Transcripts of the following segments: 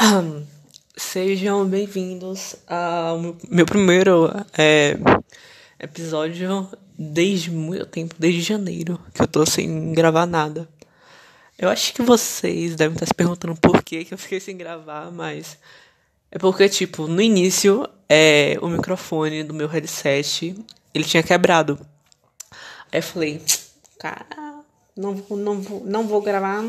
Sejam bem-vindos ao meu primeiro é, episódio desde muito tempo, desde janeiro, que eu tô sem gravar nada. Eu acho que vocês devem estar se perguntando por que, que eu fiquei sem gravar, mas é porque, tipo, no início, é, o microfone do meu headset, ele tinha quebrado. Aí eu falei, cara, não vou, não não vou gravar,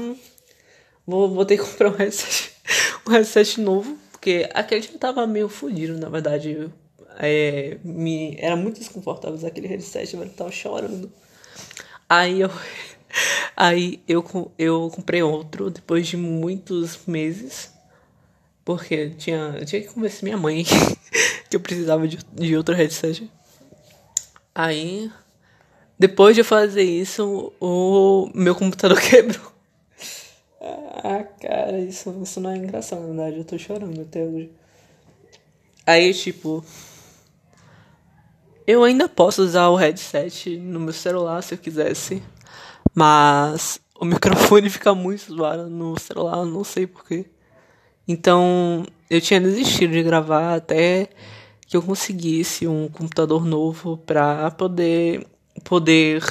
vou, vou ter que comprar um headset, um headset novo porque aquele já tava meio fodido, na verdade. É, me, era muito desconfortável usar aquele headset, eu tava chorando. Aí eu. Aí eu, eu comprei outro depois de muitos meses. Porque tinha, eu tinha que convencer minha mãe que eu precisava de, de outro headset. Aí, depois de fazer isso, o meu computador quebrou. Ah, cara, isso, isso não é engraçado, na verdade. Eu tô chorando até hoje. Aí, tipo. Eu ainda posso usar o headset no meu celular se eu quisesse. Mas o microfone fica muito zoado no celular, não sei porquê. Então eu tinha desistido de gravar até que eu conseguisse um computador novo pra poder poder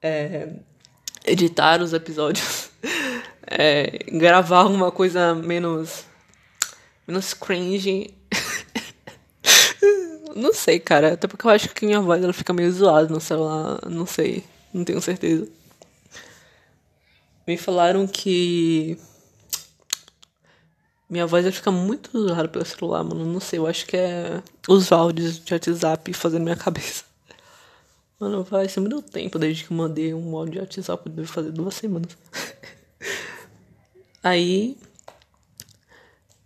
é, editar os episódios é, gravar alguma coisa menos. menos cringe. não sei, cara. Até porque eu acho que minha voz ela fica meio zoada no celular. Não sei. Não tenho certeza. Me falaram que. Minha voz vai ficar muito zoada pelo celular, mano. Não sei, eu acho que é os áudios de WhatsApp fazendo minha cabeça. Mano, ser muito tempo desde que eu mandei um áudio de WhatsApp. Deve fazer duas semanas. Aí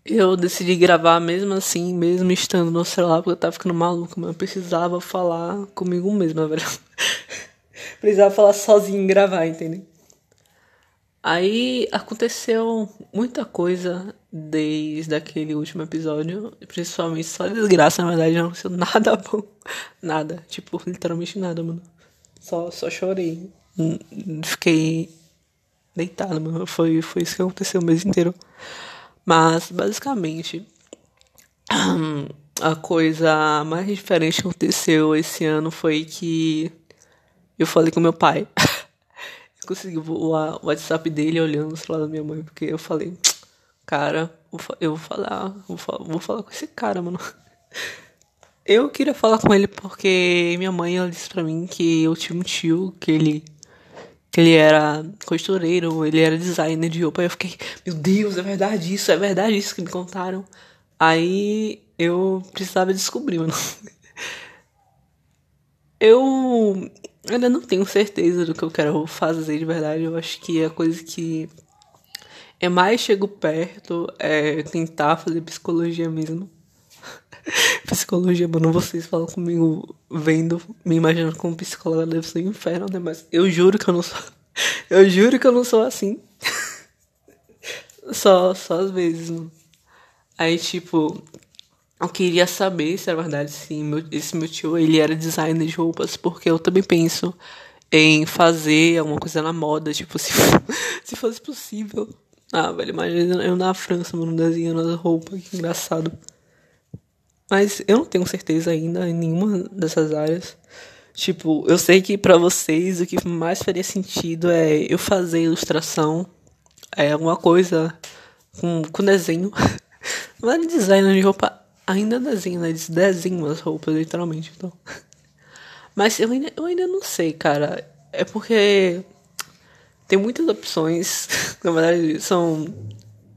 eu decidi gravar mesmo assim, mesmo estando no celular, porque eu tava ficando maluco, mas eu precisava falar comigo mesmo, velho. precisava falar sozinho e gravar, entendeu? Aí aconteceu muita coisa desde aquele último episódio, principalmente só desgraça, na verdade, não aconteceu nada bom. Nada, tipo, literalmente nada, mano. Só, só chorei. Fiquei deitado, mano. Foi, foi isso que aconteceu o mês inteiro. Mas, basicamente, a coisa mais diferente que aconteceu esse ano foi que eu falei com meu pai. eu consegui o WhatsApp dele olhando no celular da minha mãe, porque eu falei, cara, eu vou falar, vou falar, vou falar com esse cara, mano. Eu queria falar com ele porque minha mãe ela disse pra mim que eu tinha um tio que ele ele era costureiro, ele era designer de roupa. Aí eu fiquei, meu Deus, é verdade isso, é verdade isso que me contaram. Aí eu precisava descobrir, mano. Eu ainda não tenho certeza do que eu quero fazer de verdade. Eu acho que a coisa que é mais chego perto é tentar fazer psicologia mesmo. Psicologia, mano, vocês falam comigo vendo, me imaginando como psicóloga deve ser um inferno, né? Mas eu juro que eu não sou. Eu juro que eu não sou assim. só, só às vezes, mano. Aí, tipo, eu queria saber se é verdade se meu, esse meu tio ele era designer de roupas, porque eu também penso em fazer alguma coisa na moda, tipo, se, se fosse possível. Ah, velho, imagina eu na França, mano, desenhando as roupas, que engraçado. Mas eu não tenho certeza ainda em nenhuma dessas áreas. Tipo, eu sei que para vocês o que mais faria sentido é eu fazer ilustração, é alguma coisa com, com desenho. É design de roupa, ainda desenho, né? Eles desenham as roupas, literalmente, então. Mas eu ainda, eu ainda não sei, cara. É porque tem muitas opções. Na verdade, são,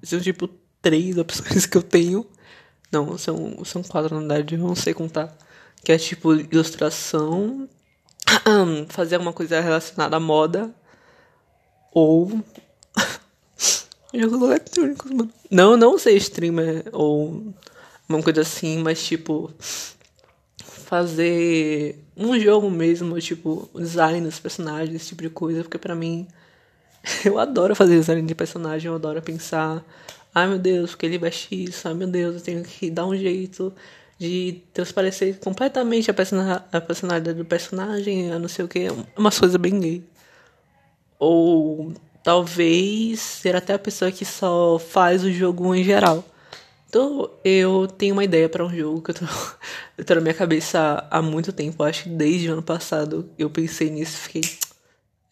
são tipo três opções que eu tenho. Não, são, são quatro na verdade, eu não sei contar. Que é tipo ilustração, fazer alguma coisa relacionada à moda ou jogos eletrônicos, mano. Não, não ser streamer ou uma coisa assim, mas tipo fazer um jogo mesmo, tipo design dos personagens, esse tipo de coisa, porque para mim eu adoro fazer design de personagem, eu adoro pensar Ai meu Deus, porque ele veste isso. Ai meu Deus, eu tenho que dar um jeito de transparecer completamente a, a personalidade do personagem, a não sei o que. Umas coisas bem gay. Ou talvez ser até a pessoa que só faz o jogo em geral. Então, eu tenho uma ideia para um jogo que eu tô, eu tô na minha cabeça há, há muito tempo. Acho que desde o ano passado eu pensei nisso e fiquei.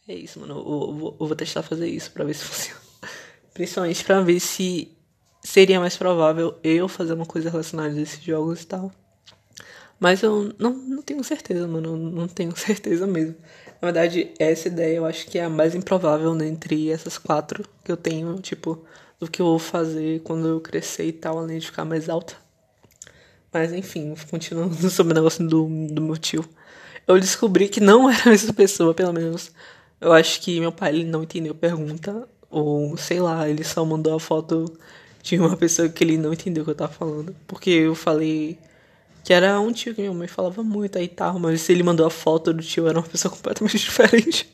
É isso, mano. Eu, eu, eu vou testar fazer isso pra ver se funciona. Principalmente pra ver se seria mais provável eu fazer uma coisa relacionada a esses jogos e tal. Mas eu não, não tenho certeza, mano. Não tenho certeza mesmo. Na verdade, essa ideia eu acho que é a mais improvável né, entre essas quatro que eu tenho, tipo, do que eu vou fazer quando eu crescer e tal, além de ficar mais alta. Mas enfim, continuando sobre o negócio do, do meu tio. Eu descobri que não era essa pessoa, pelo menos. Eu acho que meu pai ele não entendeu a pergunta. Ou sei lá, ele só mandou a foto de uma pessoa que ele não entendeu o que eu tava falando. Porque eu falei que era um tio que minha mãe falava muito aí tal, mas se ele mandou a foto do tio, era uma pessoa completamente diferente.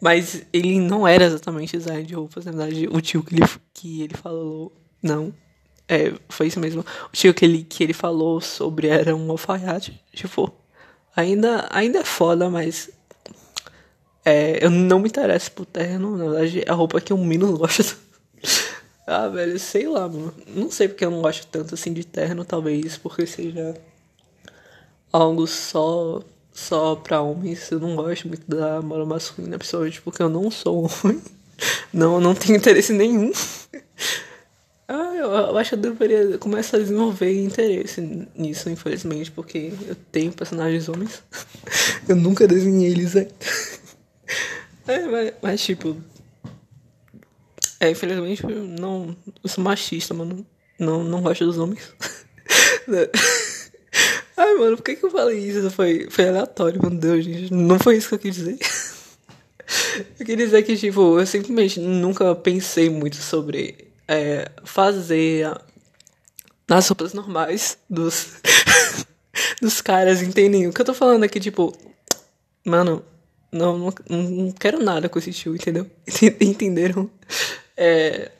Mas ele não era exatamente design de roupas, na verdade, o tio que ele, que ele falou. Não. É, foi isso mesmo. O tio que ele, que ele falou sobre era um alfaiate. Tipo, ainda, ainda é foda, mas. É, eu não me interesso por terno. Na verdade, a roupa que eu menos gosto. ah, velho, sei lá, mano. Não sei porque eu não gosto tanto assim de terno, talvez porque seja algo só só pra homens. Eu não gosto muito da moral masculina, principalmente porque eu não sou homem. Não, não tenho interesse nenhum. Ah, eu, eu acho que eu deveria começar a desenvolver interesse nisso, infelizmente, porque eu tenho personagens homens. Eu nunca desenhei eles ainda. É, mas, mas, tipo. É, infelizmente, não. Eu sou machista, mano. Não, não gosto dos homens. Ai, mano, por que, que eu falei isso? Foi, foi aleatório, meu Deus, gente. Não foi isso que eu quis dizer. Eu queria dizer que, tipo, eu simplesmente nunca pensei muito sobre é, fazer nas roupas normais dos, dos caras entendem o que eu tô falando aqui, tipo, mano, não, não, não quero nada com esse tio, entendeu? Entenderam? É,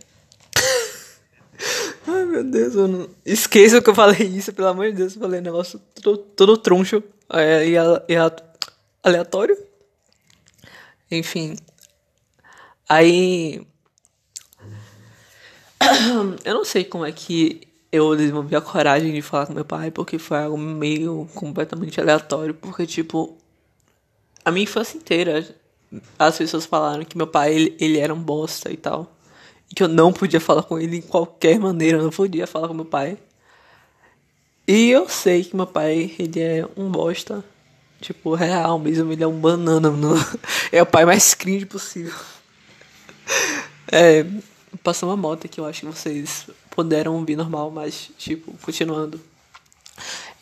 Ai, meu Deus, eu não... Esqueça que eu falei isso, pelo amor de Deus. Eu falei um negócio todo, todo troncho é, e, e aleatório. Enfim. Aí. Eu não sei como é que eu desenvolvi a coragem de falar com meu pai, porque foi algo meio completamente aleatório. Porque, tipo, a minha infância inteira, as pessoas falaram que meu pai ele, ele era um bosta e tal que eu não podia falar com ele de qualquer maneira, eu não podia falar com meu pai. E eu sei que meu pai, ele é um bosta, tipo, real mesmo, ele é um banana, não. é o pai mais cringe possível. É, passou uma moto que eu acho que vocês puderam ouvir normal, mas, tipo, continuando.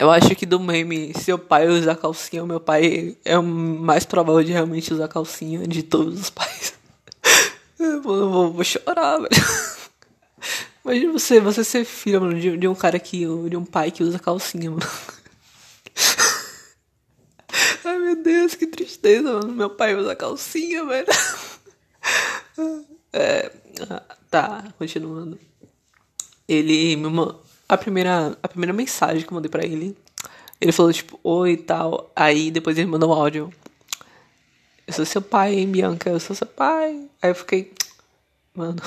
Eu acho que do meme, seu pai usar calcinha, meu pai é o mais provável de realmente usar calcinha de todos os pais. Eu vou, vou chorar, velho. Imagina você, você ser filho, mano, de, de, um cara que. de um pai que usa calcinha, mano. Ai meu Deus, que tristeza, mano. Meu pai usa calcinha, velho. É, tá, continuando. Ele me mandou. A primeira, a primeira mensagem que eu mandei pra ele. Ele falou, tipo, oi e tal. Aí depois ele mandou um áudio eu sou seu pai, hein, Bianca? Eu sou seu pai. Aí eu fiquei, mano.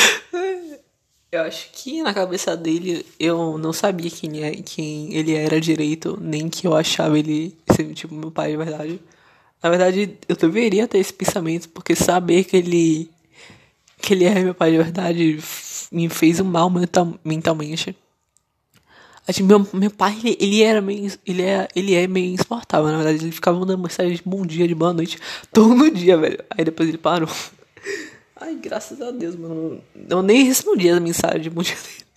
eu acho que na cabeça dele eu não sabia quem, é, quem ele era direito, nem que eu achava ele ser tipo meu pai de verdade. Na verdade, eu deveria ter esse pensamento, porque saber que ele que ele é meu pai de verdade me fez um mal mental, mentalmente. Meu, meu pai, ele, ele era meio. Ele é, ele é meio insuportável, na verdade. Ele ficava mandando mensagem de bom dia, de boa noite, todo dia, velho. Aí depois ele parou. Ai, graças a Deus, mano. Eu nem respondi a mensagem de bom dia dele.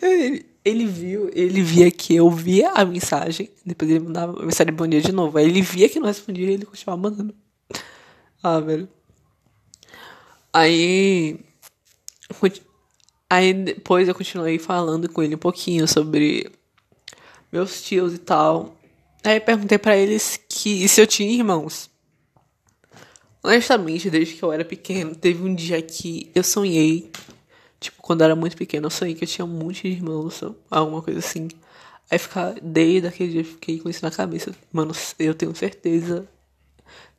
Ele, ele viu, ele via que eu via a mensagem, depois ele mandava a mensagem de bom dia de novo. Aí ele via que não respondia e ele continuava mandando. Ah, velho. Aí. Aí depois eu continuei falando com ele um pouquinho sobre meus tios e tal. Aí perguntei para eles que se eu tinha irmãos. Honestamente, desde que eu era pequeno, teve um dia que eu sonhei, tipo, quando eu era muito pequeno, eu sonhei que eu tinha um monte de irmãos, alguma coisa assim. Aí ficar, desde aquele dia, fiquei com isso na cabeça. Mano, eu tenho certeza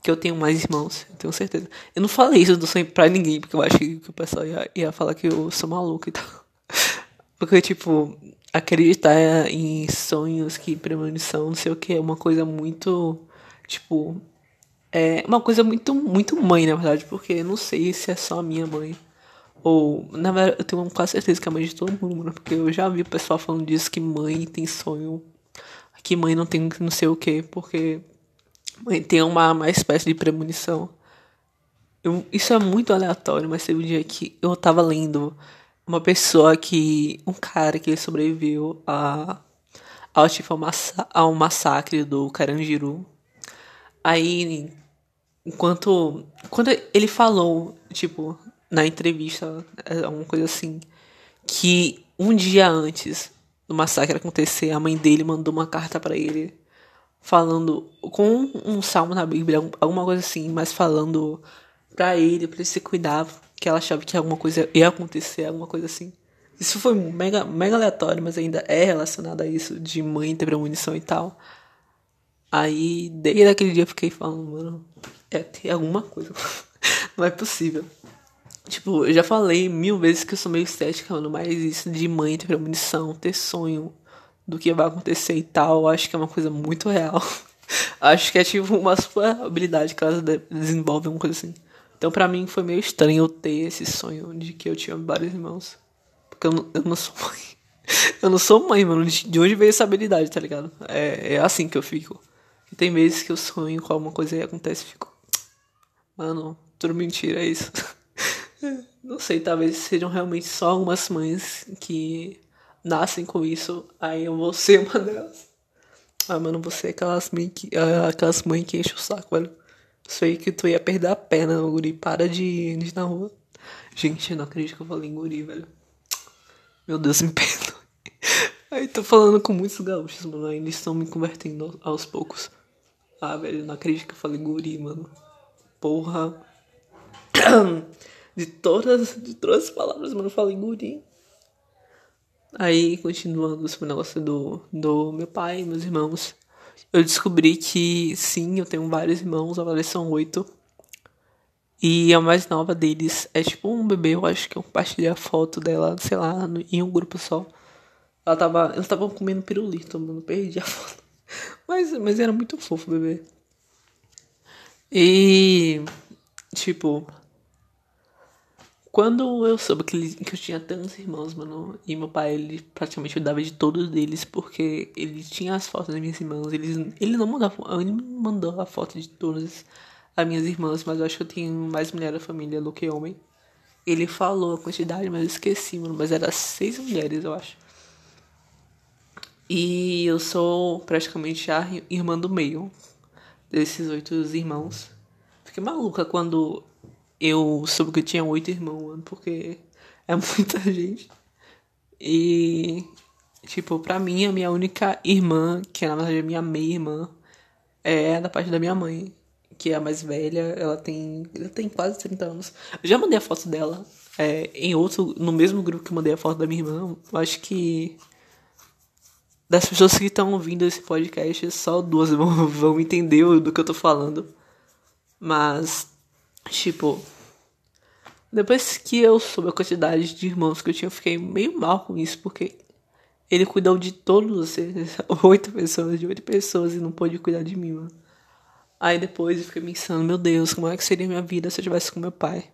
que eu tenho mais irmãos, tenho certeza. Eu não falei isso do sonho pra ninguém, porque eu acho que, o pessoal ia, ia falar que eu sou maluco e tal. Porque, tipo, acreditar em sonhos, que premonição, não sei o que, é uma coisa muito, tipo, é uma coisa muito, muito mãe, na verdade, porque eu não sei se é só a minha mãe. Ou, na verdade, eu tenho quase certeza que é a mãe de todo mundo, mano, porque eu já vi o pessoal falando disso, que mãe tem sonho, que mãe não tem não sei o que, porque tem uma, uma espécie de premonição. Eu, isso é muito aleatório, mas teve um dia que eu tava lendo uma pessoa que. Um cara que sobreviveu a, ao, tipo, ao massacre do Carandiru. Aí, enquanto. Quando ele falou, tipo, na entrevista, é, uma coisa assim, que um dia antes do massacre acontecer, a mãe dele mandou uma carta para ele falando com um salmo na Bíblia, alguma coisa assim, mas falando para ele, para ele se cuidar, que ela achava que alguma coisa ia acontecer, alguma coisa assim. Isso foi mega, mega aleatório, mas ainda é relacionado a isso de mãe ter premonição e tal. Aí, desde aquele dia eu fiquei falando, mano, é, tem alguma coisa. Não é possível. Tipo, eu já falei mil vezes que eu sou meio estética, mano, mas isso de mãe ter premonição, ter sonho do que vai acontecer e tal, acho que é uma coisa muito real. acho que é tipo uma super habilidade que elas desenvolvem, uma coisa assim. Então para mim foi meio estranho eu ter esse sonho de que eu tinha vários irmãos. Porque eu não, eu não sou mãe. Eu não sou mãe, mano. De onde veio essa habilidade, tá ligado? É, é assim que eu fico. E tem vezes que eu sonho com alguma coisa e acontece e fico. Mano, tudo mentira, é isso. não sei, talvez sejam realmente só algumas mães que nascem com isso. Aí eu vou ser uma delas. Ah, mano, você é aquelas mães que, ah, aquelas mães que enchem o saco, velho. Sei que tu ia perder a perna, guri. Para de ir na rua. Gente, eu não acredito que eu falei guri, velho. Meu Deus, me perdoe. Aí tô falando com muitos gaúchos, mano. Ainda estão me convertendo aos poucos. Ah, velho, não acredito que eu falei guri, mano. Porra. De todas, de todas as palavras, mano, eu falei guri. Aí, continuando esse negócio do, do meu pai, meus irmãos eu descobri que sim, eu tenho vários irmãos, agora são oito. E a mais nova deles é tipo um bebê, eu acho que eu compartilhei a foto dela, sei lá, no, em um grupo só. Ela tava. Eles estavam comendo pirulito, mano, perdi a foto. Mas, mas era muito fofo o bebê. E. Tipo. Quando eu soube que, ele, que eu tinha tantos irmãos, mano, e meu pai, ele praticamente cuidava de todos eles, porque ele tinha as fotos das minhas irmãs, ele, ele não mandou, ele mandou a foto de todas as minhas irmãs, mas eu acho que eu tenho mais mulher da família do que homem. Ele falou a quantidade, mas eu esqueci, mano, mas era seis mulheres, eu acho. E eu sou praticamente a irmã do meio desses oito irmãos. Fiquei maluca quando eu soube que eu tinha oito irmãos, porque é muita gente. E, tipo, pra mim, a minha única irmã, que na verdade é minha meia-irmã, é da parte da minha mãe, que é a mais velha. Ela tem, ela tem quase 30 anos. Eu já mandei a foto dela é, em outro, no mesmo grupo que eu mandei a foto da minha irmã. Eu acho que das pessoas que estão ouvindo esse podcast, só duas vão, vão entender do que eu tô falando. Mas, tipo, depois que eu soube a quantidade de irmãos que eu tinha, eu fiquei meio mal com isso, porque ele cuidou de todos vocês, oito pessoas, de oito pessoas, e não pôde cuidar de mim, mano. Aí depois eu fiquei pensando, meu Deus, como é que seria minha vida se eu tivesse com meu pai?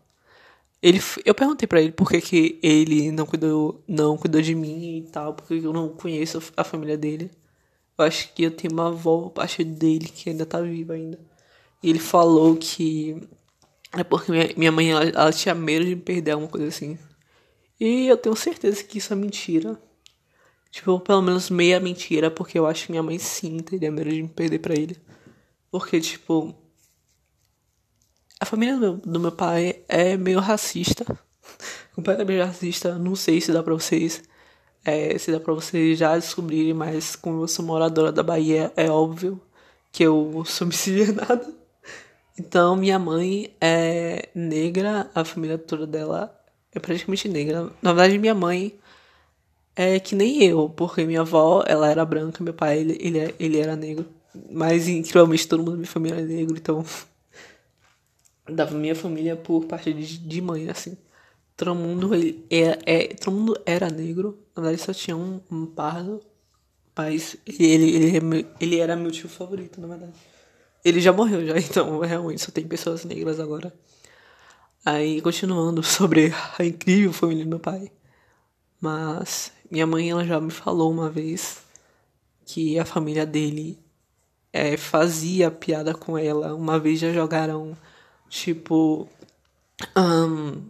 Ele, eu perguntei para ele por que, que ele não cuidou, não cuidou de mim e tal, porque eu não conheço a família dele. Eu acho que eu tenho uma avó, parte dele, que ainda tá viva ainda. E ele falou que é porque minha, minha mãe, ela, ela tinha medo de perder alguma coisa assim. E eu tenho certeza que isso é mentira. Tipo, pelo menos meia mentira, porque eu acho que minha mãe sim teria medo de me perder pra ele. Porque, tipo. A família do meu, do meu pai é meio racista. Completamente racista. Não sei se dá pra vocês. É, se dá pra vocês já descobrirem, mas como eu sou moradora da Bahia, é óbvio que eu sou miscigenada. Então, minha mãe é negra, a família toda dela é praticamente negra. Na verdade, minha mãe é que nem eu, porque minha avó, ela era branca, meu pai, ele, ele, ele era negro. Mas, incrivelmente, todo mundo da minha família é negro, então da minha família por parte de, de mãe, assim. Todo mundo, ele é, é, todo mundo era negro. Na verdade, só tinha um, um pardo. Mas ele, ele, ele, ele era meu tio favorito, na verdade. Ele já morreu já, então realmente só tem pessoas negras agora. Aí, continuando sobre a incrível família do meu pai. Mas minha mãe ela já me falou uma vez que a família dele é, fazia piada com ela. Uma vez já jogaram, tipo, um,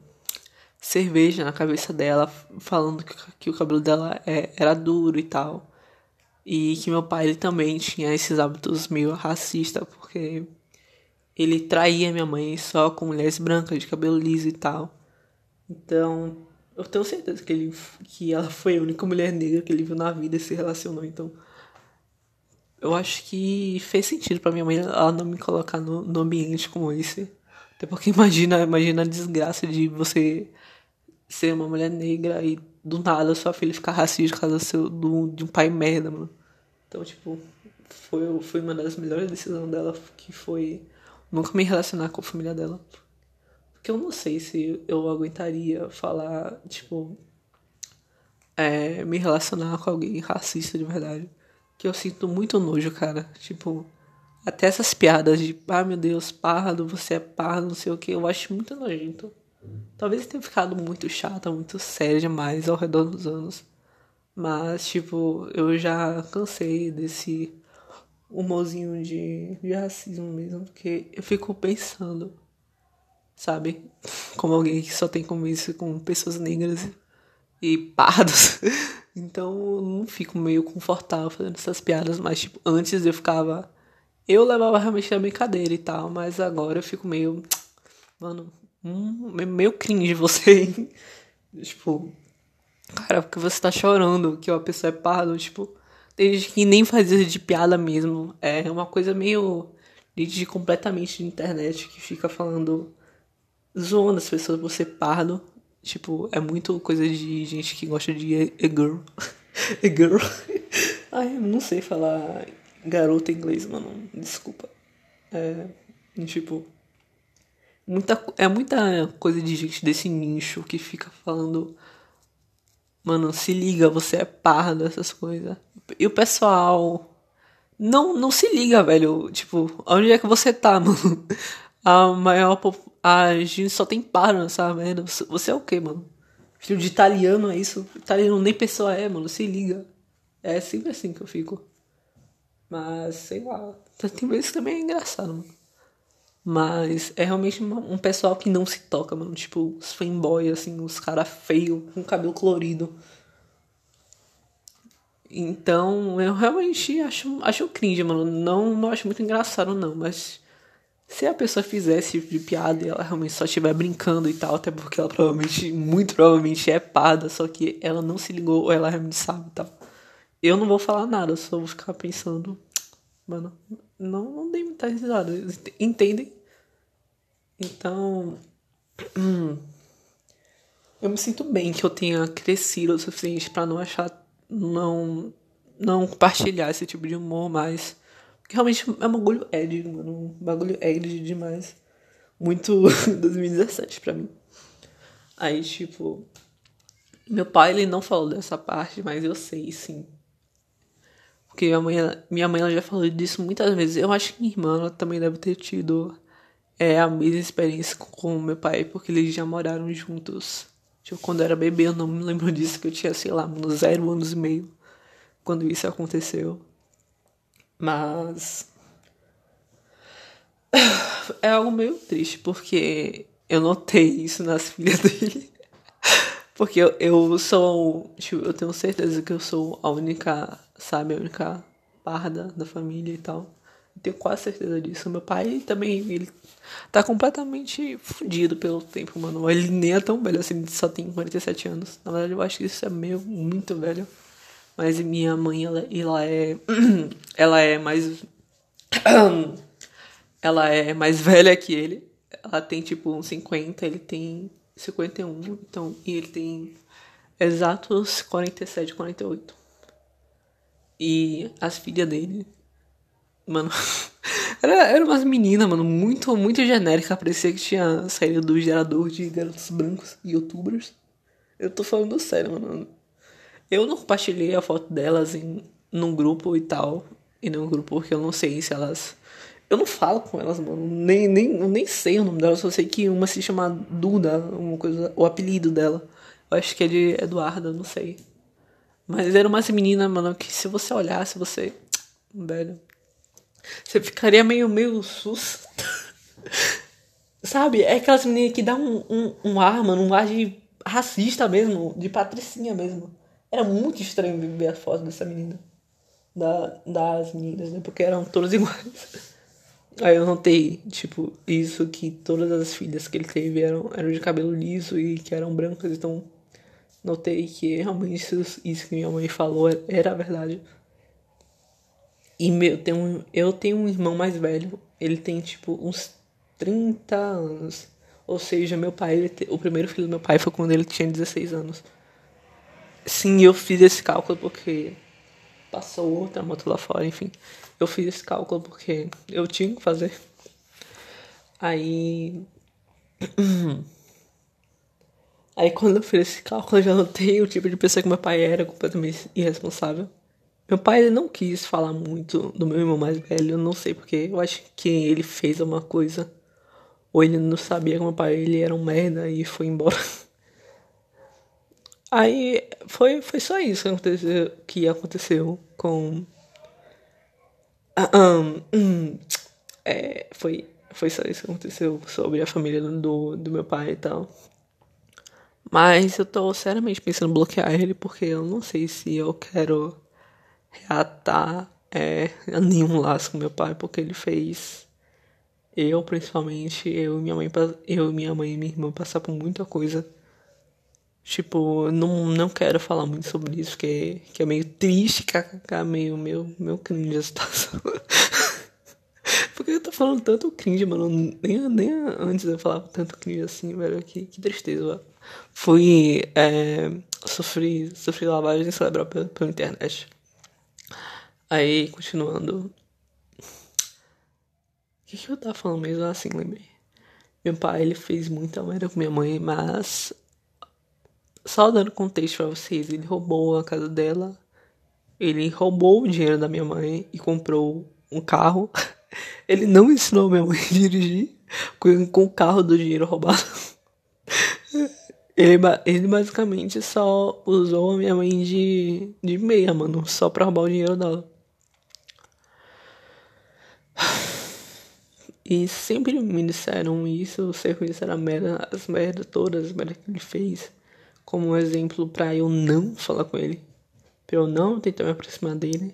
cerveja na cabeça dela, falando que, que o cabelo dela é, era duro e tal. E que meu pai ele também tinha esses hábitos meio racista, porque ele traía minha mãe só com mulheres brancas de cabelo liso e tal. Então, eu tenho certeza que ele que ela foi a única mulher negra que ele viu na vida e se relacionou, então eu acho que fez sentido para minha mãe ela não me colocar no, no ambiente como esse. Até porque imagina, imagina a desgraça de você ser uma mulher negra e do nada sua filha ficar racista por causa seu, do, de um pai merda, mano. Então, tipo, foi, foi uma das melhores decisões dela, que foi nunca me relacionar com a família dela. Porque eu não sei se eu aguentaria falar, tipo, é, me relacionar com alguém racista de verdade que eu sinto muito nojo, cara. Tipo, até essas piadas de, ah, meu Deus, pardo, você é pardo, não sei o que, eu acho muito nojento. Talvez tenha ficado muito chata, muito séria demais ao redor dos anos. Mas, tipo, eu já cansei desse humorzinho de, de racismo mesmo, porque eu fico pensando, sabe? Como alguém que só tem convívio com pessoas negras e pardos. Então eu não fico meio confortável fazendo essas piadas, mas tipo, antes eu ficava. Eu levava realmente a brincadeira e tal, mas agora eu fico meio. Mano, hum, meio cringe você, hein? Tipo, cara, porque você tá chorando que uma pessoa é pardo, tipo, tem gente que nem faz isso de piada mesmo. É uma coisa meio de completamente de internet que fica falando zoando as pessoas você pardo Tipo, é muito coisa de gente que gosta de e-girl. e-girl. Ai, eu não sei falar garota em inglês, mano. Desculpa. É. Tipo. Muita, é muita coisa de gente desse nicho que fica falando. Mano, se liga, você é pardo, essas coisas. E o pessoal. Não, não se liga, velho. Tipo, onde é que você tá, mano? A maior a gente só tem para nessa merda. Você é o que, mano? Filho de italiano é isso? Italiano nem pessoa é, mano. Se liga. É sempre assim que eu fico. Mas, sei lá. Tem vezes que também é engraçado, mano. Mas é realmente um pessoal que não se toca, mano. Tipo, os fanboy, assim, os caras feios, com cabelo colorido. Então, eu realmente acho, acho cringe, mano. Não, não acho muito engraçado, não. Mas se a pessoa fizesse esse tipo de piada e ela realmente só estiver brincando e tal, até porque ela provavelmente, muito provavelmente é parda, só que ela não se ligou ou ela realmente sabe e tal. Eu não vou falar nada, só vou ficar pensando, mano, não, não dei muita risada, entendem? Então, hum, eu me sinto bem que eu tenha crescido o suficiente para não achar, não, não compartilhar esse tipo de humor mais que realmente é um bagulho Ed, mano. Um bagulho Ed demais. Muito 2017 pra mim. Aí, tipo. Meu pai, ele não falou dessa parte, mas eu sei, sim. Porque minha mãe, minha mãe ela já falou disso muitas vezes. Eu acho que minha irmã também deve ter tido é, a mesma experiência com meu pai, porque eles já moraram juntos. Tipo, quando eu era bebê, eu não me lembro disso, que eu tinha, sei lá, uns zero anos e meio. Quando isso aconteceu. Mas. É algo meio triste, porque eu notei isso nas filhas dele. Porque eu, eu sou. Tipo, eu tenho certeza que eu sou a única, sabe, a única parda da família e tal. Eu tenho quase certeza disso. Meu pai também, ele tá completamente fudido pelo tempo, mano. Ele nem é tão velho assim, ele só tem 47 anos. Na verdade, eu acho que isso é meio muito velho. Mas minha mãe, ela, ela é. Ela é mais. Ela é mais velha que ele. Ela tem tipo uns 50, ele tem 51. Então, e ele tem exatos 47, 48. E as filhas dele. Mano, Era, era umas meninas, mano, muito, muito genérica. Parecia que tinha saído do gerador de garotos brancos, youtubers. Eu tô falando sério, mano. Eu não compartilhei a foto delas em num grupo e tal. E num grupo porque eu não sei se elas. Eu não falo com elas, mano. Nem, nem, nem sei o nome delas. Só sei que uma se chama Duda, uma coisa. O apelido dela. Eu acho que é de Eduarda, não sei. Mas era uma menina, mano, que se você olhasse, você. Velho. Você ficaria meio, meio sus. Sabe? É aquelas meninas que dá um, um, um ar, mano, um ar de racista mesmo, de patricinha mesmo. Era muito estranho ver a foto dessa menina. Da, das meninas, né? Porque eram todas iguais. Aí eu notei, tipo, isso que todas as filhas que ele teve eram, eram de cabelo liso e que eram brancas, então notei que realmente isso, isso que minha mãe falou era a verdade. E meu, tem um, eu tenho um irmão mais velho, ele tem tipo uns 30 anos. Ou seja, meu pai, ele, o primeiro filho do meu pai foi quando ele tinha 16 anos. Sim, eu fiz esse cálculo porque passou outra moto lá fora, enfim. Eu fiz esse cálculo porque eu tinha que fazer. Aí. Aí quando eu fiz esse cálculo, eu já notei o tipo de pessoa que meu pai era completamente irresponsável. Meu pai ele não quis falar muito do meu irmão mais velho, eu não sei porque. Eu acho que ele fez alguma coisa. Ou ele não sabia que meu pai ele era um merda e foi embora. Aí foi, foi só isso que aconteceu, que aconteceu com. Um, um, é, foi, foi só isso que aconteceu sobre a família do, do meu pai e tal. Mas eu tô seriamente pensando em bloquear ele porque eu não sei se eu quero reatar é, nenhum laço com meu pai porque ele fez eu principalmente eu e minha mãe eu minha mãe e minha irmã passar por muita coisa Tipo, não, não quero falar muito sobre isso, que, que é meio triste, kkk, meio, meio, meio cringe a situação. Porque eu tô falando tanto cringe, mano. Nem, nem antes eu falava tanto cringe assim, velho. Que, que tristeza, velho. Fui. É, sofri, sofri lavagem cerebral pela, pela internet. Aí, continuando. O que, que eu tava falando mesmo assim, lembrei. Meu pai, ele fez muita merda com minha mãe, mas só dando contexto pra vocês, ele roubou a casa dela, ele roubou o dinheiro da minha mãe e comprou um carro. Ele não ensinou minha mãe a dirigir com, com o carro do dinheiro roubado. Ele, ele basicamente só usou a minha mãe de, de meia, mano, só pra roubar o dinheiro dela. E sempre me disseram isso, o serviço era merda, as merdas todas, as merdas que ele fez como um exemplo para eu não falar com ele, para eu não tentar me aproximar dele.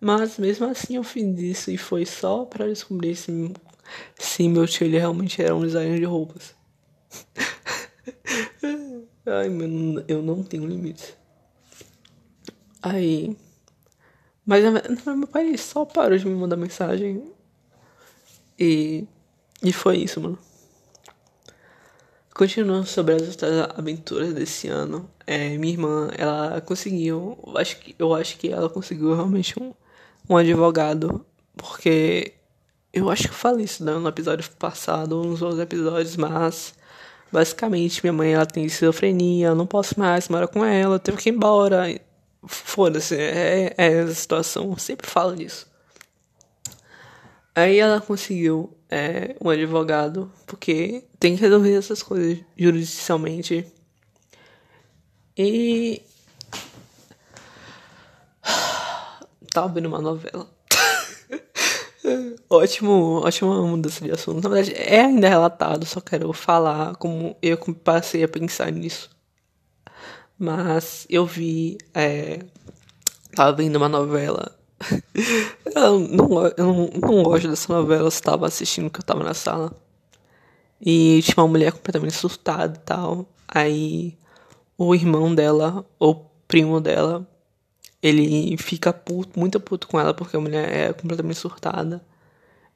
Mas mesmo assim eu fiz isso e foi só para descobrir se, se meu tio ele realmente era um designer de roupas. Ai, mano, eu não tenho limites. Aí. Mas meu pai só parou de me mandar mensagem. E. E foi isso, mano. Continuando sobre as outras aventuras desse ano, é, minha irmã, ela conseguiu, acho que, eu acho que ela conseguiu realmente um, um advogado, porque eu acho que eu falei isso né, no episódio passado, nos outros episódios, mas basicamente minha mãe ela tem esquizofrenia, não posso mais morar com ela, teve que ir embora, foda-se, é, é a situação, eu sempre falo disso. Aí ela conseguiu é, um advogado, porque tem que resolver essas coisas judicialmente. E. Tava vendo uma novela. Ótimo, ótima mudança de assunto. Na verdade, é ainda relatado, só quero falar como eu passei a pensar nisso. Mas eu vi. É, tava vendo uma novela eu, não, eu não, não gosto dessa novela, eu estava assistindo que eu estava na sala. E tinha uma mulher completamente surtada e tal. Aí o irmão dela, ou primo dela, ele fica puto, muito puto com ela porque a mulher é completamente surtada.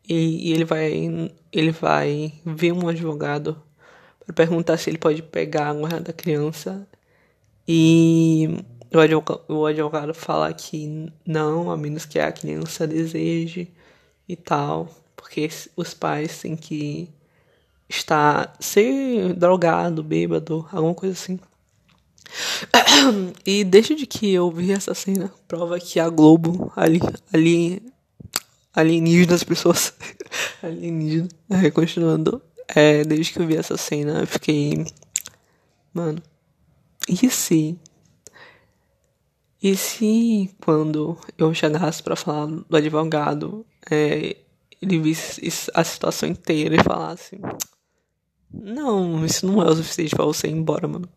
E, ele vai ele vai ver um advogado para perguntar se ele pode pegar a guarda da criança. E o advogado, o advogado fala que não, a menos que a criança deseje e tal, porque os pais têm que estar ser drogado, bêbado, alguma coisa assim. E desde que eu vi essa cena, prova que a Globo ali, ali alienígena as pessoas alienígena, é, continuando, é, desde que eu vi essa cena, eu fiquei mano, e se e se quando eu chegasse para falar do advogado, é, ele visse a situação inteira e falasse: Não, isso não é o suficiente para você ir embora, mano.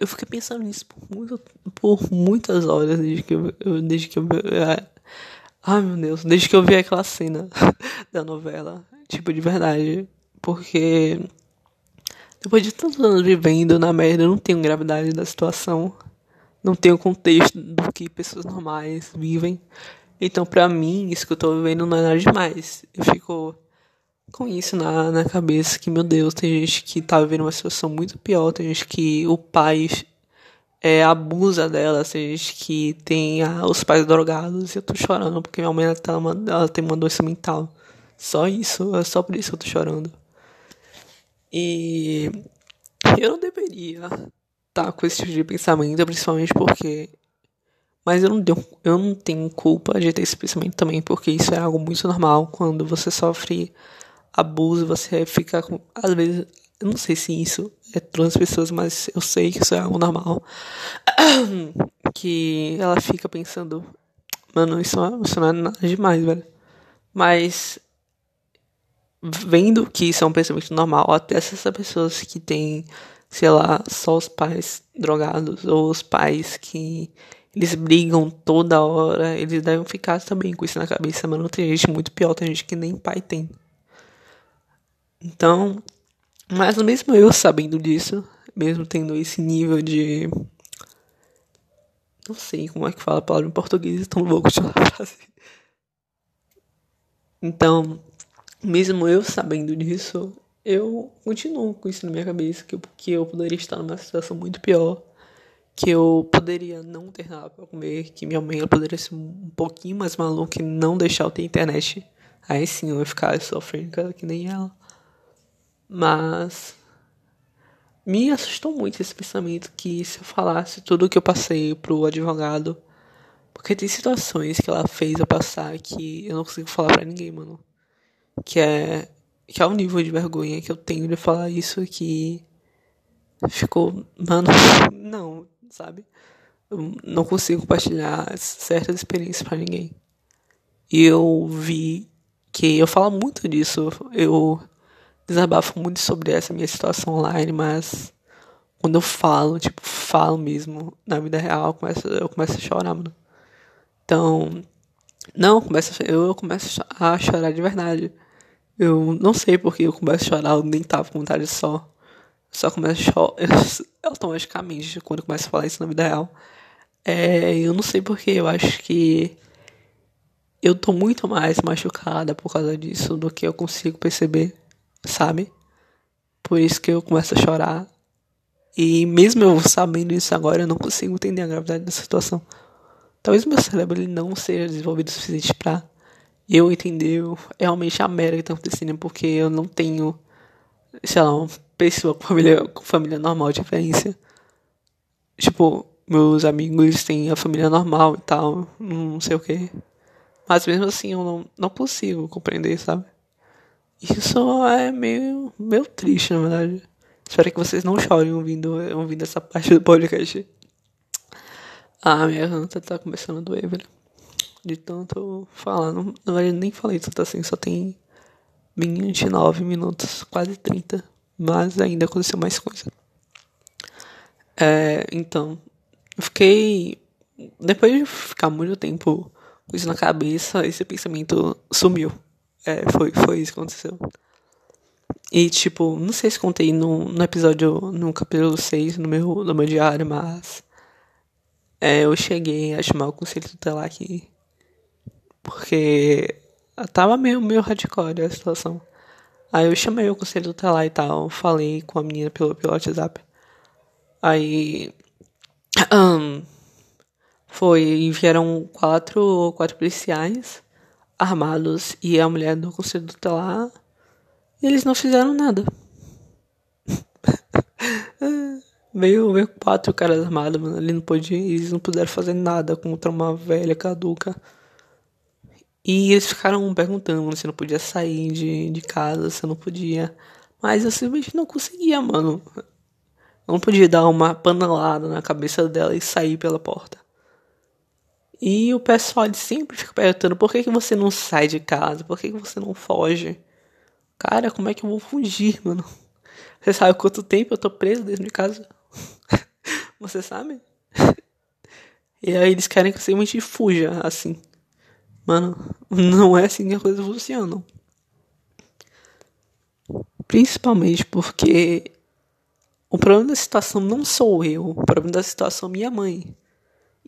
Eu fiquei pensando nisso por, muito, por muitas horas desde que eu, eu desde que eu é, Ai meu Deus, desde que eu vi aquela cena da novela, tipo de verdade, porque depois de tantos anos vivendo na merda, eu não tenho gravidade da situação não tenho contexto do que pessoas normais vivem. Então, pra mim, isso que eu tô vivendo não é nada demais. Eu fico com isso na, na cabeça que, meu Deus, tem gente que tá vivendo uma situação muito pior, tem gente que o pai é, abusa dela, tem gente que tem a, os pais drogados e eu tô chorando porque minha mãe ela, tá uma, ela tem uma doença mental. Só isso, é só por isso que eu tô chorando. E eu não deveria tá com esse tipo de pensamento, principalmente porque. Mas eu não, tenho, eu não tenho culpa de ter esse pensamento também, porque isso é algo muito normal. Quando você sofre abuso, você fica. Às vezes, eu não sei se isso é trans pessoas, mas eu sei que isso é algo normal. que ela fica pensando, mano, isso, isso não é nada demais, velho. Mas vendo que isso é um pensamento normal, até essas pessoas que têm sei lá, só os pais drogados ou os pais que eles brigam toda hora, eles devem ficar também com isso na cabeça, mano. Tem gente muito pior, tem gente que nem pai tem. Então, mas mesmo eu sabendo disso, mesmo tendo esse nível de. Não sei como é que fala a palavra em português, então vou continuar a frase. Então, mesmo eu sabendo disso, eu continuo com isso na minha cabeça, que eu, que eu poderia estar numa situação muito pior, que eu poderia não ter nada para comer, que minha mãe poderia ser um pouquinho mais maluca e não deixar eu ter internet. Aí sim eu ia ficar sofrendo que nem ela. Mas me assustou muito esse pensamento que se eu falasse tudo o que eu passei pro advogado, porque tem situações que ela fez eu passar que eu não consigo falar para ninguém, mano. Que é que é o nível de vergonha que eu tenho de falar isso que ficou, mano, não, sabe? Eu não consigo compartilhar certas experiências para ninguém. E eu vi que eu falo muito disso, eu desabafo muito sobre essa minha situação online, mas quando eu falo, tipo, falo mesmo na vida real, eu começo, eu começo a chorar, mano. Então, não, começo, eu começo a chorar de verdade. Eu não sei porque eu começo a chorar, eu nem tava com vontade só. Só começo a chorar automaticamente quando eu começo a falar isso na vida real. É, eu não sei porque, eu acho que eu tô muito mais machucada por causa disso do que eu consigo perceber, sabe? Por isso que eu começo a chorar. E mesmo eu sabendo isso agora, eu não consigo entender a gravidade da situação. Talvez meu cérebro ele não seja desenvolvido o suficiente para eu entender realmente a merda que tá acontecendo, porque eu não tenho, sei lá, uma pessoa com família, com família normal de referência. Tipo, meus amigos têm a família normal e tal, não sei o que. Mas mesmo assim eu não, não consigo compreender, sabe? Isso é meio, meio triste, na verdade. Espero que vocês não chorem ouvindo, ouvindo essa parte do podcast. Ah, minha garganta tá começando a doer, velho de tanto falar. Não, na verdade, nem falei tanto assim, só tem 29 minutos, quase 30. Mas ainda aconteceu mais coisa. É, então, eu fiquei. Depois de ficar muito tempo com isso na cabeça, esse pensamento sumiu. É, foi, foi isso que aconteceu. E, tipo, não sei se contei no, no episódio, no capítulo 6, no meu, no meu diário, mas. É, eu cheguei a chamar o conselho tutelar aqui porque tava meio, meio hardcore a situação. Aí eu chamei o conselho tutelar e tal, falei com a menina pelo, pelo WhatsApp. Aí. Um, foi, vieram quatro, quatro policiais. Armados e a mulher do conselho tutelar, e eles não fizeram nada. veio, veio quatro caras armados, mano. Ele não podia, eles não puderam fazer nada contra uma velha caduca. E eles ficaram perguntando se não podia sair de, de casa, se não podia. Mas eu simplesmente não conseguia, mano. Eu não podia dar uma panelada na cabeça dela e sair pela porta. E o pessoal sempre fica perguntando por que, que você não sai de casa, por que, que você não foge. Cara, como é que eu vou fugir, mano? Você sabe quanto tempo eu tô preso dentro de casa? você sabe? e aí eles querem que você simplesmente fuja, assim. Mano, não é assim que as coisas funcionam. Principalmente porque o problema da situação não sou eu, o problema da situação é minha mãe.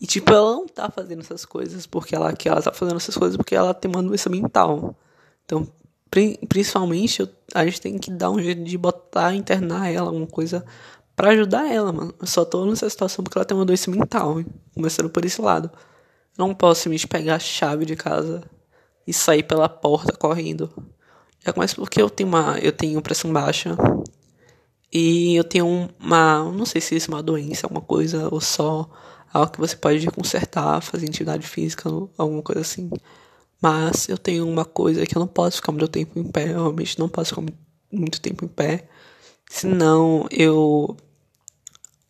E tipo, ela não tá fazendo essas coisas porque ela que ela tá fazendo essas coisas porque ela tem uma doença mental. Então, principalmente, a gente tem que dar um jeito de botar, internar ela, alguma coisa para ajudar ela, mano. Eu só tô nessa situação porque ela tem uma doença mental, começando por esse lado. Não posso me pegar a chave de casa e sair pela porta correndo. Já começa porque eu tenho uma, eu tenho pressão baixa e eu tenho uma, não sei se isso é uma doença, alguma coisa ou só algo que você pode consertar, fazer atividade física, alguma coisa assim. Mas eu tenho uma coisa que eu não posso ficar muito tempo em pé, eu realmente não posso ficar muito tempo em pé. Senão eu.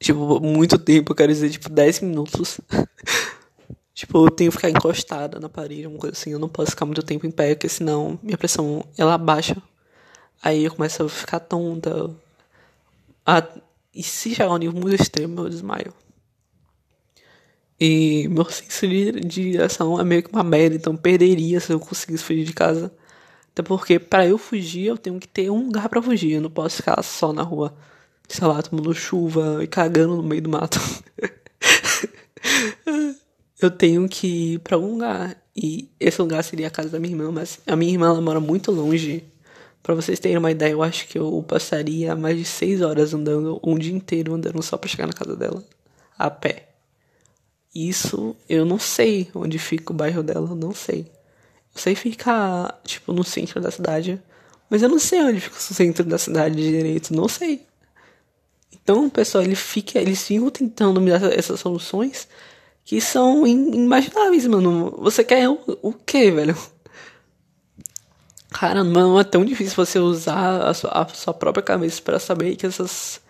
Tipo, muito tempo, eu quero dizer, tipo, 10 minutos. tipo, eu tenho que ficar encostada na parede, uma coisa assim. Eu não posso ficar muito tempo em pé, porque senão minha pressão ela baixa. Aí eu começo a ficar tonta. A... E se chegar a um nível muito extremo, eu desmaio. E meu senso de direção é meio que uma merda, então perderia se eu conseguisse fugir de casa. Até porque para eu fugir eu tenho que ter um lugar para fugir, eu não posso ficar só na rua, sei lá, tomando chuva e cagando no meio do mato. eu tenho que ir para algum lugar. E esse lugar seria a casa da minha irmã, mas a minha irmã ela mora muito longe. Para vocês terem uma ideia, eu acho que eu passaria mais de seis horas andando, um dia inteiro andando só para chegar na casa dela, a pé. Isso eu não sei onde fica o bairro dela, não sei. Eu sei ficar, tipo, no centro da cidade, mas eu não sei onde fica o centro da cidade direito, não sei. Então, pessoal, ele fica, eles ficam tentando me dar essas soluções que são inimagináveis, mano. Você quer o, o quê, velho? Cara, não é tão difícil você usar a sua, a sua própria cabeça para saber que essas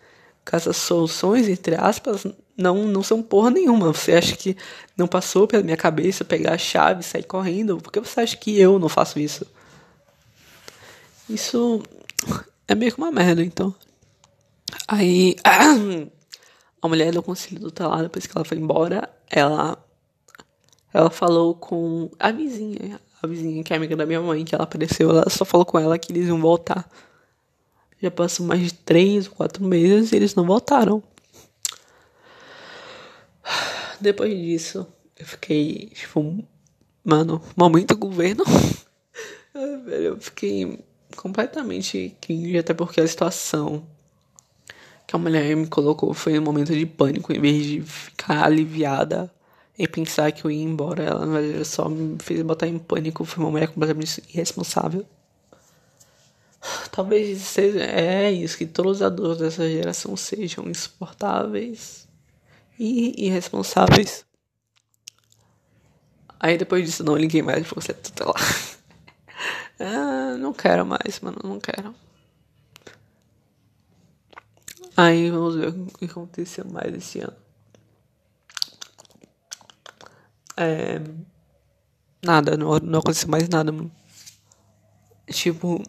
que essas soluções, entre aspas, não, não são porra nenhuma. Você acha que não passou pela minha cabeça pegar a chave e sair correndo? Por que você acha que eu não faço isso? Isso é meio que uma merda, então. Aí, a mulher do conselho tutelar, depois que ela foi embora, ela, ela falou com a vizinha, a vizinha que é amiga da minha mãe, que ela apareceu, ela só falou com ela que eles iam voltar. Já passou mais de três ou quatro meses e eles não voltaram. Depois disso, eu fiquei, tipo, mano, momento governo. eu fiquei completamente cringe, até porque a situação que a mulher me colocou foi um momento de pânico, em vez de ficar aliviada e pensar que eu ia embora. Ela só me fez botar em pânico, foi uma mulher completamente irresponsável. Talvez seja é isso, que todos os adultos dessa geração sejam insuportáveis e irresponsáveis. Aí depois disso não liguei mais pra você tutelar. ah, não quero mais, mano, não quero. Aí vamos ver o que aconteceu mais esse ano. É. Nada, não, não aconteceu mais nada, mano. Tipo,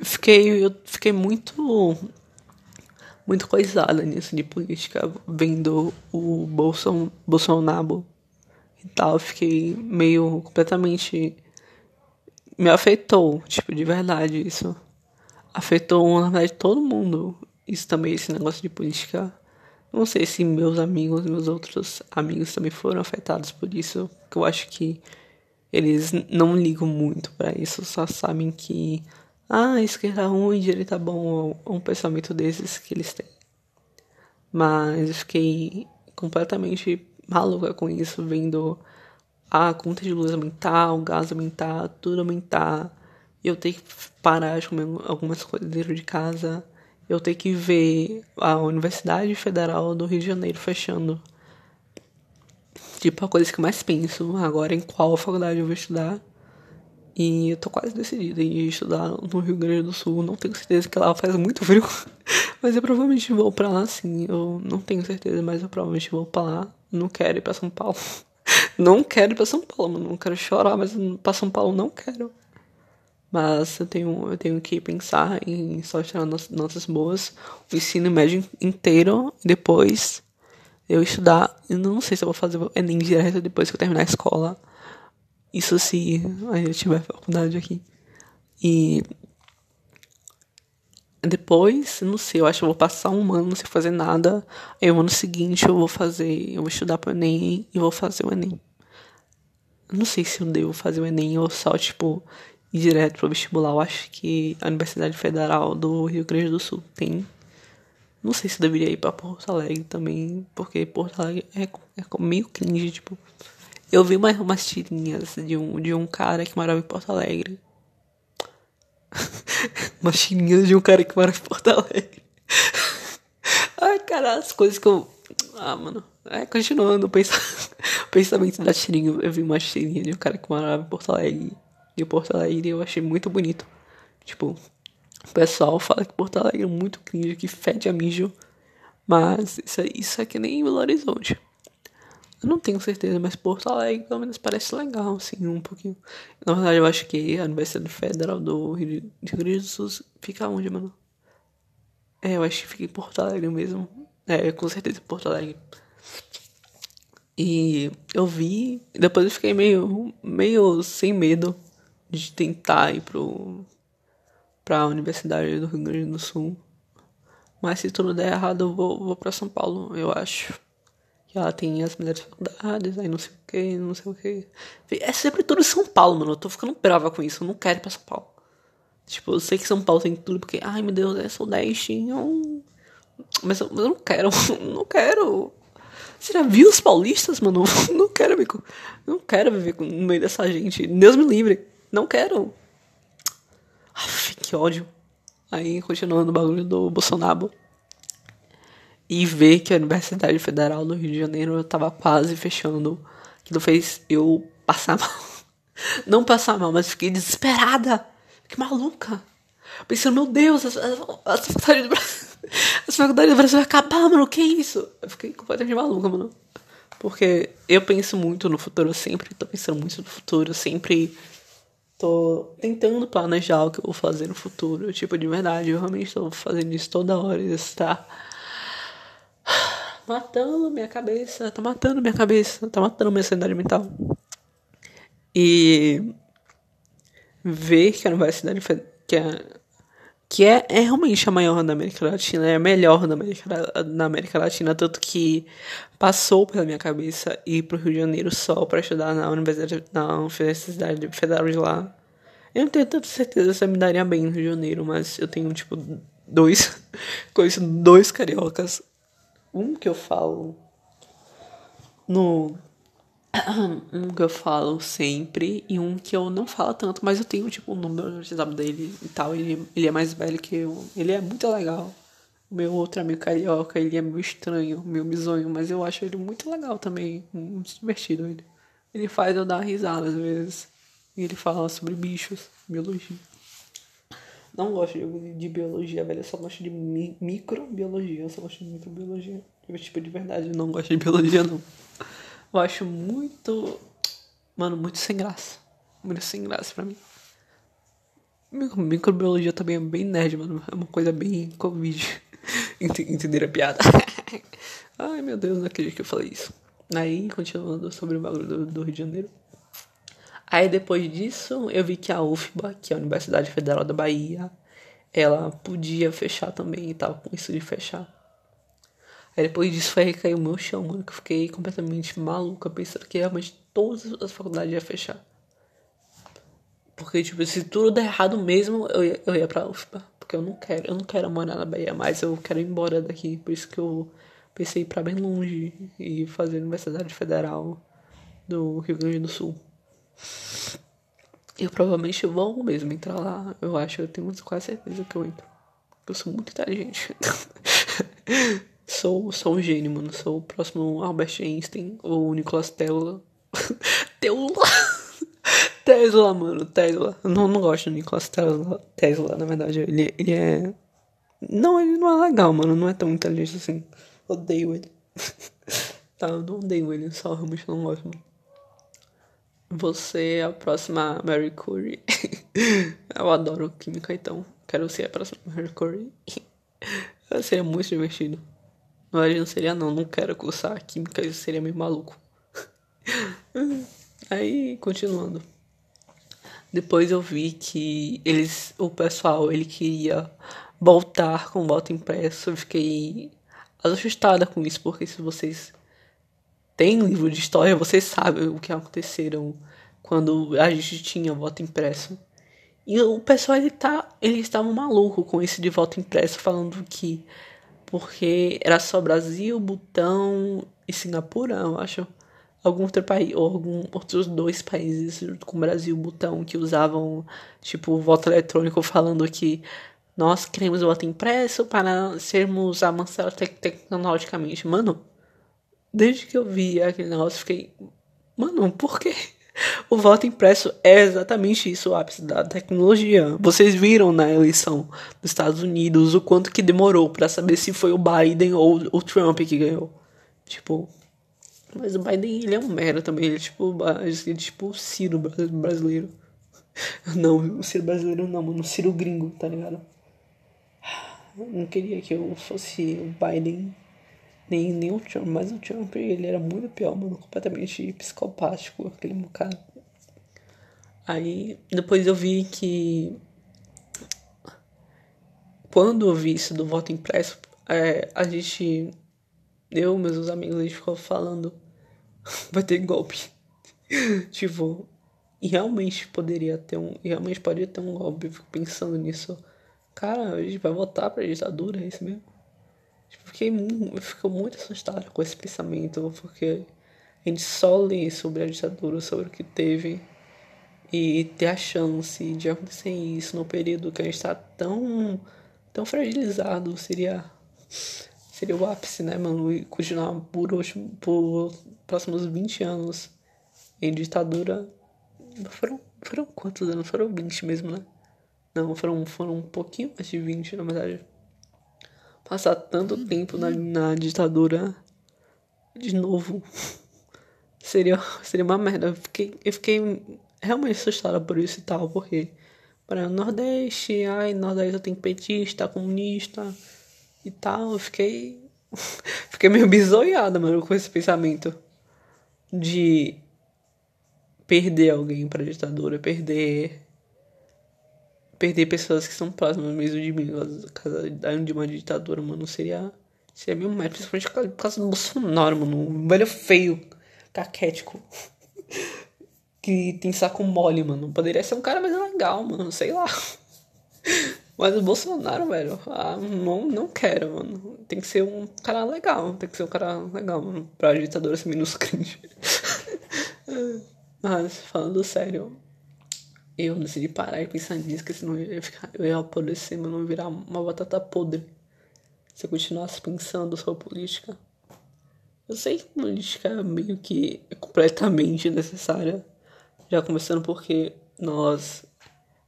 fiquei, eu fiquei muito muito coisada nisso de política, vendo o Bolson, Bolsonaro e tal, fiquei meio completamente me afetou, tipo, de verdade isso. Afetou, na verdade, todo mundo. Isso também, esse negócio de política. Não sei se meus amigos, meus outros amigos também foram afetados por isso. Que eu acho que eles não ligam muito para isso, só sabem que ah, esquerda ruim, direita bom, um pensamento desses que eles têm. Mas eu fiquei completamente maluca com isso, vendo a conta de luz aumentar, o gás aumentar, tudo aumentar. Eu ter que parar de comer algumas coisas dentro de casa. Eu ter que ver a Universidade Federal do Rio de Janeiro fechando. Tipo, a coisa que eu mais penso agora em qual faculdade eu vou estudar. E eu tô quase decidida em estudar no Rio Grande do Sul. Não tenho certeza que lá faz muito frio. mas eu provavelmente vou pra lá sim. Eu não tenho certeza, mas eu provavelmente vou pra lá. Não quero ir pra São Paulo. não quero ir pra São Paulo, mano. Não quero chorar, mas pra São Paulo não quero. Mas eu tenho, eu tenho que pensar em só tirar notas boas, o ensino médio inteiro, depois eu estudar. Eu não sei se eu vou fazer o Enem direto depois que eu terminar a escola. Isso se eu tiver faculdade aqui. E depois, não sei, eu acho que eu vou passar um ano sem fazer nada. Aí o ano seguinte eu vou fazer, eu vou estudar pro Enem e vou fazer o Enem. Não sei se eu devo fazer o Enem ou só, tipo, ir direto pro vestibular. Eu acho que a Universidade Federal do Rio Grande do Sul tem. Não sei se eu deveria ir pra Porto Alegre também, porque Porto Alegre é, é meio cringe, tipo. Eu vi umas, umas tirinhas de um, de um cara que morava em Porto Alegre. umas tirinhas de um cara que morava em Porto Alegre. Ai, cara, as coisas que eu. Ah, mano. É, continuando o pensamento da tirinha. Eu vi uma tirinha de um cara que morava em Porto Alegre. De Porto Alegre eu achei muito bonito. Tipo, o pessoal fala que Porto Alegre é muito cringe, que fede a mijo. Mas isso, isso é que nem Belo Horizonte. Eu não tenho certeza, mas Porto Alegre pelo menos parece legal, assim, um pouquinho. Na verdade, eu acho que a Universidade Federal do Rio de Grande do Sul fica onde, mano? É, eu acho que fica em Porto Alegre mesmo. É, com certeza Porto Alegre. E eu vi, depois eu fiquei meio, meio sem medo de tentar ir pro, pra Universidade do Rio Grande do Sul. Mas se tudo der errado, eu vou, vou pra São Paulo, eu acho que ela tem as melhores faculdades, aí não sei o que, não sei o que. É sempre tudo em São Paulo, mano. Eu tô ficando brava com isso. Eu não quero ir pra São Paulo. Tipo, eu sei que São Paulo tem tudo, porque, ai meu Deus, é Sudeste. Eu... Mas eu, eu não quero, não quero. Você já viu os paulistas, mano? Não quero. Não quero viver no meio dessa gente. Deus me livre. Não quero. Aff, que ódio. Aí, continuando o bagulho do Bolsonaro e ver que a Universidade Federal do Rio de Janeiro estava quase fechando. Aquilo fez eu passar mal. Não passar mal, mas fiquei desesperada. Fiquei maluca. Pensando, meu Deus, as, as, as faculdades do Brasil. As faculdades do Brasil vai acabar, mano. Que isso? Eu fiquei completamente maluca, mano. Porque eu penso muito no futuro, eu sempre tô pensando muito no futuro, eu sempre tô tentando planejar o que eu vou fazer no futuro. Tipo, de verdade, eu realmente tô fazendo isso toda hora. Isso tá matando minha cabeça, tá matando minha cabeça, tá matando minha sanidade mental. E ver que a universidade que é, que é, é realmente a maior da América Latina, é a melhor da América, da América Latina, tanto que passou pela minha cabeça ir pro Rio de Janeiro só para estudar na Universidade, na Universidade Federal de lá. Eu não tenho tanta certeza se eu me daria bem no Rio de Janeiro, mas eu tenho, tipo, dois, conheço dois cariocas um que eu falo no um que eu falo sempre e um que eu não falo tanto, mas eu tenho tipo o um número no WhatsApp dele e tal. Ele, ele é mais velho que eu. Ele é muito legal. O meu outro amigo carioca, ele é meio estranho, meio bizonho, mas eu acho ele muito legal também. Muito divertido ele. Ele faz eu dar risada às vezes. E ele fala sobre bichos, biologia. Não gosto de, de biologia, velho. Eu só gosto de mi microbiologia. Eu só gosto de microbiologia. Tipo, de verdade, eu não gosto de biologia, não. Eu acho muito. Mano, muito sem graça. Muito sem graça pra mim. Microbiologia também é bem nerd, mano. É uma coisa bem Covid. Entenderam a piada? Ai, meu Deus, não acredito que eu falei isso. Aí, continuando sobre o bagulho do, do Rio de Janeiro. Aí depois disso, eu vi que a UFBA, que é a Universidade Federal da Bahia, ela podia fechar também e tal, com isso de fechar. Aí depois disso foi cair o meu chão, mano, que eu fiquei completamente maluca, pensando que realmente todas as faculdades iam fechar. Porque, tipo, se tudo der errado mesmo, eu ia, eu ia pra UFBA. Porque eu não quero, eu não quero morar na Bahia mais, eu quero ir embora daqui. Por isso que eu pensei pra bem longe e fazer Universidade Federal do Rio Grande do Sul. Eu provavelmente vou mesmo entrar lá. Eu acho, eu tenho quase certeza que eu entro. Eu sou muito inteligente. sou, sou um gênio, mano. Sou o próximo Albert Einstein ou Nicolas Tesla. Tesla! Tesla, mano, Tesla. Eu não, não gosto do Nicolas Tesla, Tesla, na verdade. Ele, ele é. Não, ele não é legal, mano. Não é tão inteligente assim. Odeio ele. tá, eu não odeio ele, só realmente não gosto, mano. Você é a próxima Mary Curie. eu adoro química, então quero ser a próxima Mary Curie. seria muito divertido. Não seria não, não quero cursar química, isso seria meio maluco. Aí, continuando. Depois eu vi que eles, o pessoal, ele queria voltar com voto impresso. Eu fiquei assustada com isso, porque se vocês tem livro de história, vocês sabem o que aconteceram quando a gente tinha voto impresso. E o pessoal ele tá, eles estavam maluco com esse de voto impresso, falando que porque era só Brasil, Butão e Singapura, eu acho, algum outro país ou algum outros dois países junto com o Brasil, Butão que usavam tipo voto eletrônico, falando que nós queremos voto impresso para sermos avançados tecnologicamente. Mano, desde que eu vi aquele negócio, fiquei. Mano, por quê? O voto impresso é exatamente isso, o ápice da tecnologia. Vocês viram na eleição dos Estados Unidos o quanto que demorou para saber se foi o Biden ou o Trump que ganhou. Tipo, mas o Biden ele é um merda também, ele é tipo, ele é tipo o Ciro brasileiro. Não, o Ciro brasileiro não, mano, o Ciro gringo, tá ligado? Eu não queria que eu fosse o Biden nem, nem o Trump, mas o Trump ele era muito pior, mano, completamente psicopático, aquele cara. Aí depois eu vi que quando eu vi isso do voto impresso, é, a gente, eu meus amigos, a gente ficou falando, vai ter golpe. tipo, e realmente poderia ter um, realmente poderia ter um golpe, eu fico pensando nisso. Cara, a gente vai votar pra ditadura, é isso mesmo? Fiquei, fico muito assustado com esse pensamento, porque a gente só lê sobre a ditadura, sobre o que teve, e ter a chance de acontecer isso no período que a gente está tão, tão fragilizado seria, seria o ápice, né, mano? E continuar por, por próximos 20 anos em ditadura. Foram, foram quantos anos? Foram 20 mesmo, né? Não, foram, foram um pouquinho mais de 20, na verdade passar tanto tempo na, na ditadura de novo seria, seria uma merda. Eu fiquei, eu fiquei realmente assustada por isso e tal, porque para o Nordeste, ai, Nordeste tem petista, comunista e tal. Eu fiquei. fiquei meio bizoiada, mano, com esse pensamento de perder alguém pra ditadura, perder perder pessoas que são próximas mesmo de mim, de uma ditadura, mano, seria. Seria meio merda, principalmente por causa do Bolsonaro, mano. Um velho feio, caquético. que tem saco mole, mano. Poderia ser um cara mais legal, mano, sei lá. Mas o Bolsonaro, velho, ah, não, não quero, mano. Tem que ser um cara legal. Tem que ser um cara legal, mano. Pra ditadura ser menos cringe. Mas, falando sério, eu decidi parar e pensar nisso, que senão eu ia, ficar, eu ia apodrecer, mas não virar uma batata podre. Se eu continuasse pensando sobre política. Eu sei que política é meio que é completamente necessária. Já começando porque nós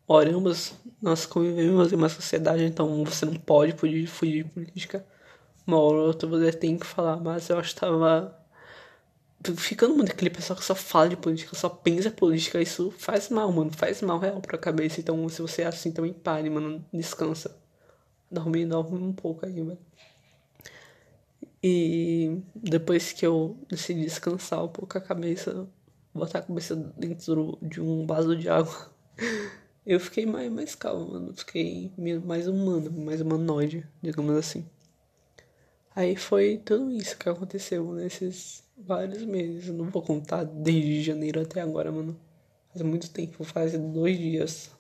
oramos, nós convivemos em uma sociedade, então você não pode fugir, fugir de política. Uma hora ou outra você tem que falar, mas eu acho que tava ficando muito aquele pessoal que só fala de política, só pensa política, isso faz mal, mano. Faz mal real pra cabeça. Então, se você é assim, também pare, mano. Descansa. Dorme, dorme um pouco aí, velho. E depois que eu decidi descansar um pouco a cabeça, botar a cabeça dentro de um vaso de água, eu fiquei mais, mais calmo, mano. Fiquei mais humano, mais humanoide, digamos assim. Aí foi tudo isso que aconteceu nesses vários meses. Eu não vou contar desde janeiro até agora, mano. Faz muito tempo, faz dois dias.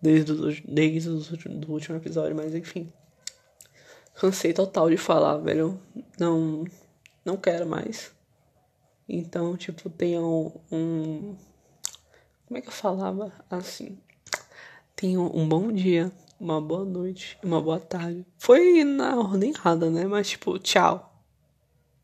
Desde, o, desde o do último episódio, mas enfim. cansei total de falar, velho. Não, não quero mais. Então, tipo, tenham um. Como é que eu falava? Assim. Tenham um bom dia, uma boa noite, uma boa tarde. Foi na ordem errada, né? Mas, tipo, tchau.